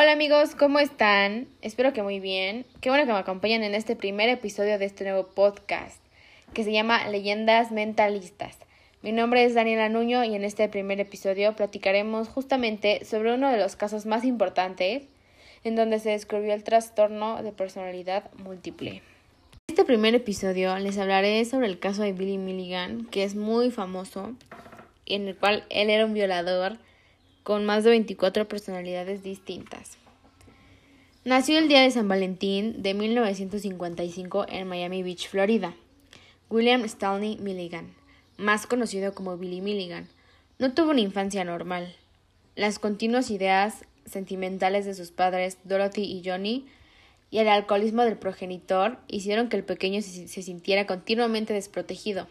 Hola amigos, ¿cómo están? Espero que muy bien. Qué bueno que me acompañan en este primer episodio de este nuevo podcast que se llama Leyendas Mentalistas. Mi nombre es Daniela Nuño y en este primer episodio platicaremos justamente sobre uno de los casos más importantes en donde se descubrió el trastorno de personalidad múltiple. En este primer episodio les hablaré sobre el caso de Billy Milligan, que es muy famoso, en el cual él era un violador con más de 24 personalidades distintas. Nació el día de San Valentín de 1955 en Miami Beach, Florida. William Stanley Milligan, más conocido como Billy Milligan, no tuvo una infancia normal. Las continuas ideas sentimentales de sus padres, Dorothy y Johnny, y el alcoholismo del progenitor hicieron que el pequeño se, se sintiera continuamente desprotegido.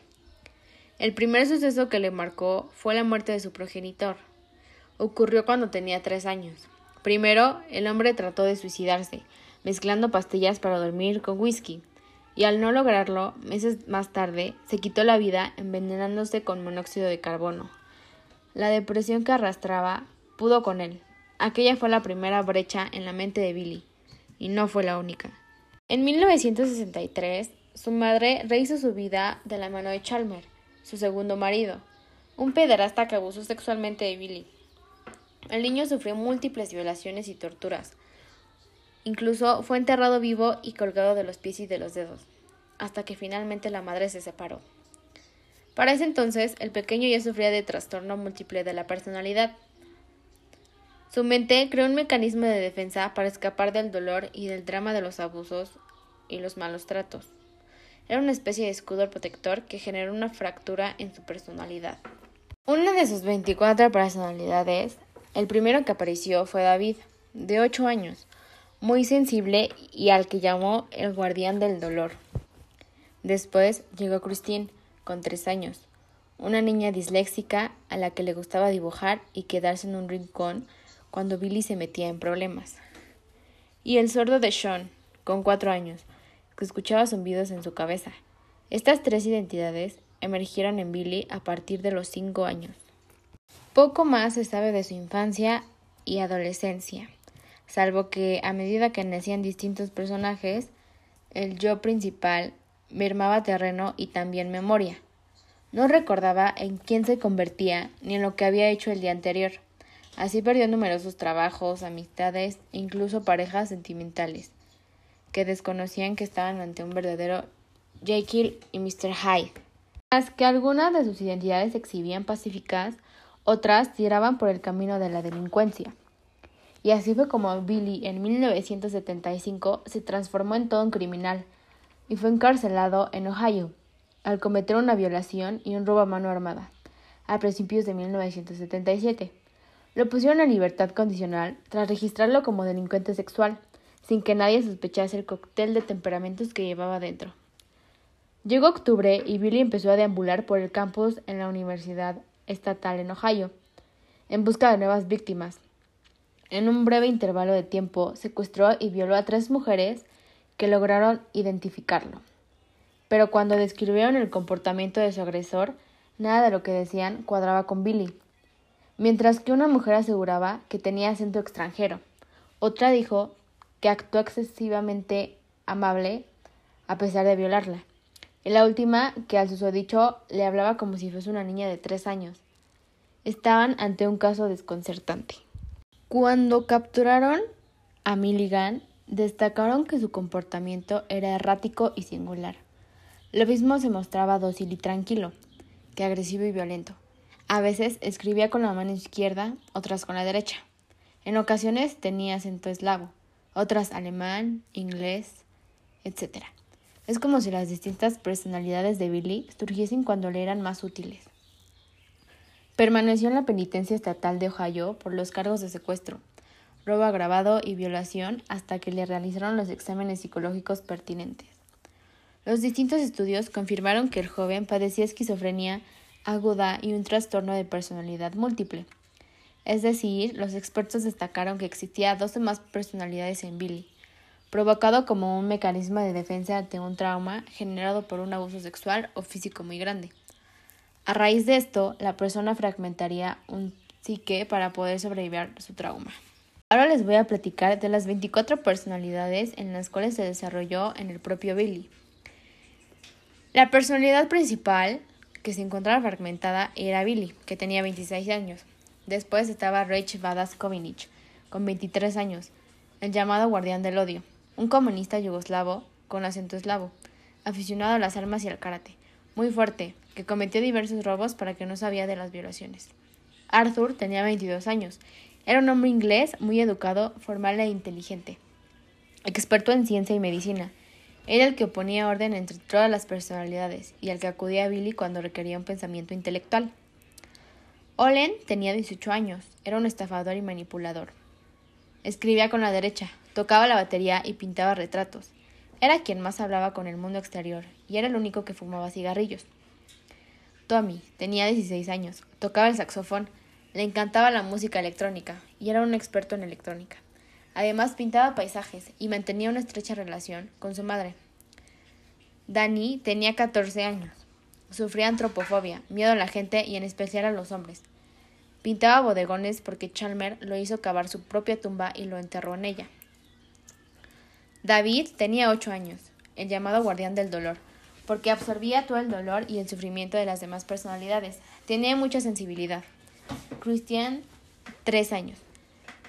El primer suceso que le marcó fue la muerte de su progenitor, ocurrió cuando tenía tres años. Primero, el hombre trató de suicidarse, mezclando pastillas para dormir con whisky, y al no lograrlo, meses más tarde, se quitó la vida envenenándose con monóxido de carbono. La depresión que arrastraba pudo con él. Aquella fue la primera brecha en la mente de Billy, y no fue la única. En 1963, su madre rehizo su vida de la mano de Chalmer, su segundo marido, un pederasta que abusó sexualmente de Billy. El niño sufrió múltiples violaciones y torturas. Incluso fue enterrado vivo y colgado de los pies y de los dedos, hasta que finalmente la madre se separó. Para ese entonces, el pequeño ya sufría de trastorno múltiple de la personalidad. Su mente creó un mecanismo de defensa para escapar del dolor y del drama de los abusos y los malos tratos. Era una especie de escudo protector que generó una fractura en su personalidad. Una de sus 24 personalidades el primero que apareció fue David, de ocho años, muy sensible y al que llamó el guardián del dolor. Después llegó Christine, con tres años, una niña disléxica a la que le gustaba dibujar y quedarse en un rincón cuando Billy se metía en problemas. Y el sordo de Sean, con cuatro años, que escuchaba zumbidos en su cabeza. Estas tres identidades emergieron en Billy a partir de los cinco años. Poco más se sabe de su infancia y adolescencia, salvo que a medida que nacían distintos personajes, el yo principal mermaba terreno y también memoria. No recordaba en quién se convertía ni en lo que había hecho el día anterior. Así perdió numerosos trabajos, amistades e incluso parejas sentimentales, que desconocían que estaban ante un verdadero Jekyll y Mr. Hyde. Las que algunas de sus identidades se exhibían pacíficas, otras tiraban por el camino de la delincuencia. Y así fue como Billy en 1975 se transformó en todo un criminal y fue encarcelado en Ohio al cometer una violación y un robo a mano armada a principios de 1977. Lo pusieron en libertad condicional tras registrarlo como delincuente sexual, sin que nadie sospechase el cóctel de temperamentos que llevaba dentro. Llegó octubre y Billy empezó a deambular por el campus en la Universidad estatal en Ohio, en busca de nuevas víctimas. En un breve intervalo de tiempo, secuestró y violó a tres mujeres que lograron identificarlo. Pero cuando describieron el comportamiento de su agresor, nada de lo que decían cuadraba con Billy. Mientras que una mujer aseguraba que tenía acento extranjero, otra dijo que actuó excesivamente amable a pesar de violarla y la última que al susodicho le hablaba como si fuese una niña de tres años. Estaban ante un caso desconcertante. Cuando capturaron a Milligan, destacaron que su comportamiento era errático y singular. Lo mismo se mostraba dócil y tranquilo, que agresivo y violento. A veces escribía con la mano izquierda, otras con la derecha. En ocasiones tenía acento eslavo, otras alemán, inglés, etc. Es como si las distintas personalidades de Billy surgiesen cuando le eran más útiles. Permaneció en la penitencia estatal de Ohio por los cargos de secuestro, robo agravado y violación hasta que le realizaron los exámenes psicológicos pertinentes. Los distintos estudios confirmaron que el joven padecía esquizofrenia aguda y un trastorno de personalidad múltiple. Es decir, los expertos destacaron que existía dos o más personalidades en Billy, provocado como un mecanismo de defensa ante un trauma generado por un abuso sexual o físico muy grande. A raíz de esto, la persona fragmentaría un psique para poder sobrevivir su trauma. Ahora les voy a platicar de las 24 personalidades en las cuales se desarrolló en el propio Billy. La personalidad principal que se encontraba fragmentada era Billy, que tenía 26 años. Después estaba Rach Vadas Kovinich, con 23 años, el llamado guardián del odio, un comunista yugoslavo con acento eslavo, aficionado a las armas y al karate, muy fuerte, que cometió diversos robos para que no sabía de las violaciones. Arthur tenía 22 años. Era un hombre inglés muy educado, formal e inteligente, experto en ciencia y medicina. Era el que ponía orden entre todas las personalidades y al que acudía a Billy cuando requería un pensamiento intelectual. Olen tenía 18 años, era un estafador y manipulador. Escribía con la derecha, tocaba la batería y pintaba retratos. Era quien más hablaba con el mundo exterior y era el único que fumaba cigarrillos. Tommy tenía 16 años, tocaba el saxofón, le encantaba la música electrónica y era un experto en electrónica. Además pintaba paisajes y mantenía una estrecha relación con su madre. Danny tenía 14 años. Sufría antropofobia, miedo a la gente y en especial a los hombres. Pintaba bodegones porque Chalmer lo hizo cavar su propia tumba y lo enterró en ella. David tenía ocho años, el llamado guardián del dolor, porque absorbía todo el dolor y el sufrimiento de las demás personalidades. Tenía mucha sensibilidad. Christian, tres años.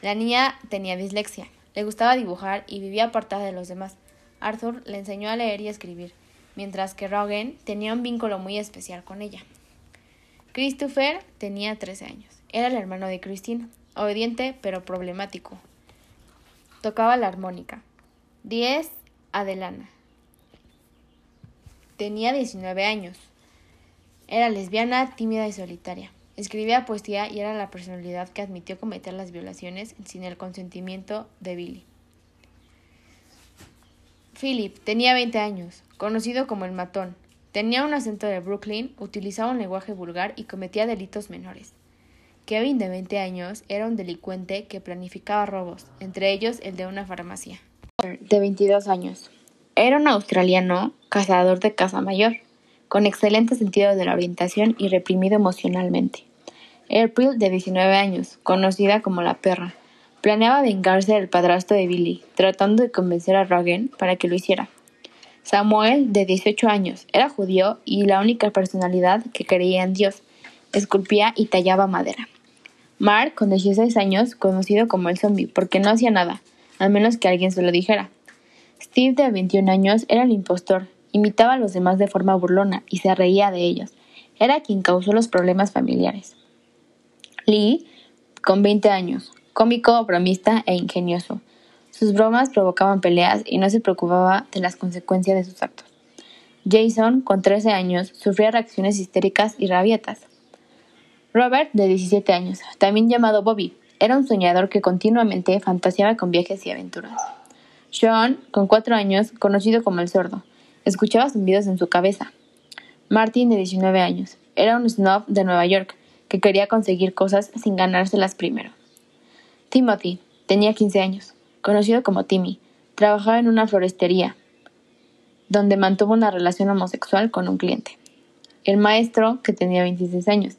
La niña tenía dislexia, le gustaba dibujar y vivía apartada de los demás. Arthur le enseñó a leer y escribir, mientras que Rogan tenía un vínculo muy especial con ella. Christopher tenía 13 años. Era el hermano de Christine, obediente pero problemático. Tocaba la armónica. 10. Adelana. Tenía 19 años. Era lesbiana, tímida y solitaria. Escribía poesía y era la personalidad que admitió cometer las violaciones sin el consentimiento de Billy. Philip tenía 20 años, conocido como el matón. Tenía un acento de Brooklyn, utilizaba un lenguaje vulgar y cometía delitos menores. Kevin, de 20 años, era un delincuente que planificaba robos, entre ellos el de una farmacia de 22 años. Era un australiano cazador de caza mayor, con excelente sentido de la orientación y reprimido emocionalmente. April, de 19 años, conocida como la perra, planeaba vengarse del padrastro de Billy, tratando de convencer a Rogan para que lo hiciera. Samuel, de 18 años, era judío y la única personalidad que creía en Dios. Esculpía y tallaba madera. Mark, con 16 años, conocido como el zombie, porque no hacía nada, al menos que alguien se lo dijera. Steve, de 21 años, era el impostor, imitaba a los demás de forma burlona y se reía de ellos. Era quien causó los problemas familiares. Lee, con 20 años, cómico, bromista e ingenioso. Sus bromas provocaban peleas y no se preocupaba de las consecuencias de sus actos. Jason, con 13 años, sufría reacciones histéricas y rabietas. Robert, de 17 años, también llamado Bobby, era un soñador que continuamente fantaseaba con viajes y aventuras. Sean, con cuatro años, conocido como el sordo, escuchaba zumbidos en su cabeza. Martin, de 19 años, era un snob de Nueva York que quería conseguir cosas sin ganárselas primero. Timothy tenía 15 años, conocido como Timmy, trabajaba en una florestería, donde mantuvo una relación homosexual con un cliente. El maestro, que tenía 26 años,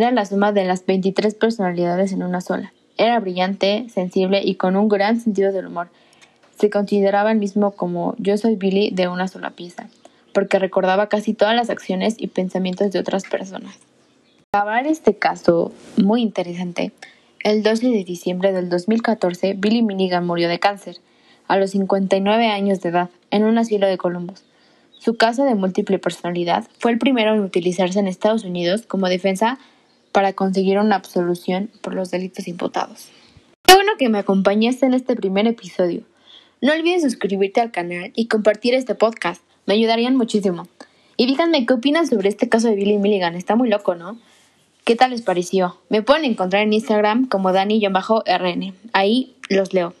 era la suma de las 23 personalidades en una sola. Era brillante, sensible y con un gran sentido del humor. Se consideraba el mismo como yo soy Billy de una sola pieza, porque recordaba casi todas las acciones y pensamientos de otras personas. Para acabar este caso muy interesante, el 12 de diciembre del 2014 Billy Milligan murió de cáncer, a los 59 años de edad, en un asilo de Columbus. Su caso de múltiple personalidad fue el primero en utilizarse en Estados Unidos como defensa para conseguir una absolución por los delitos imputados. Qué bueno que me acompañaste en este primer episodio. No olvides suscribirte al canal y compartir este podcast, me ayudarían muchísimo. Y díganme qué opinan sobre este caso de Billy Milligan, está muy loco, ¿no? ¿Qué tal les pareció? Me pueden encontrar en Instagram como Dani-RN, ahí los leo.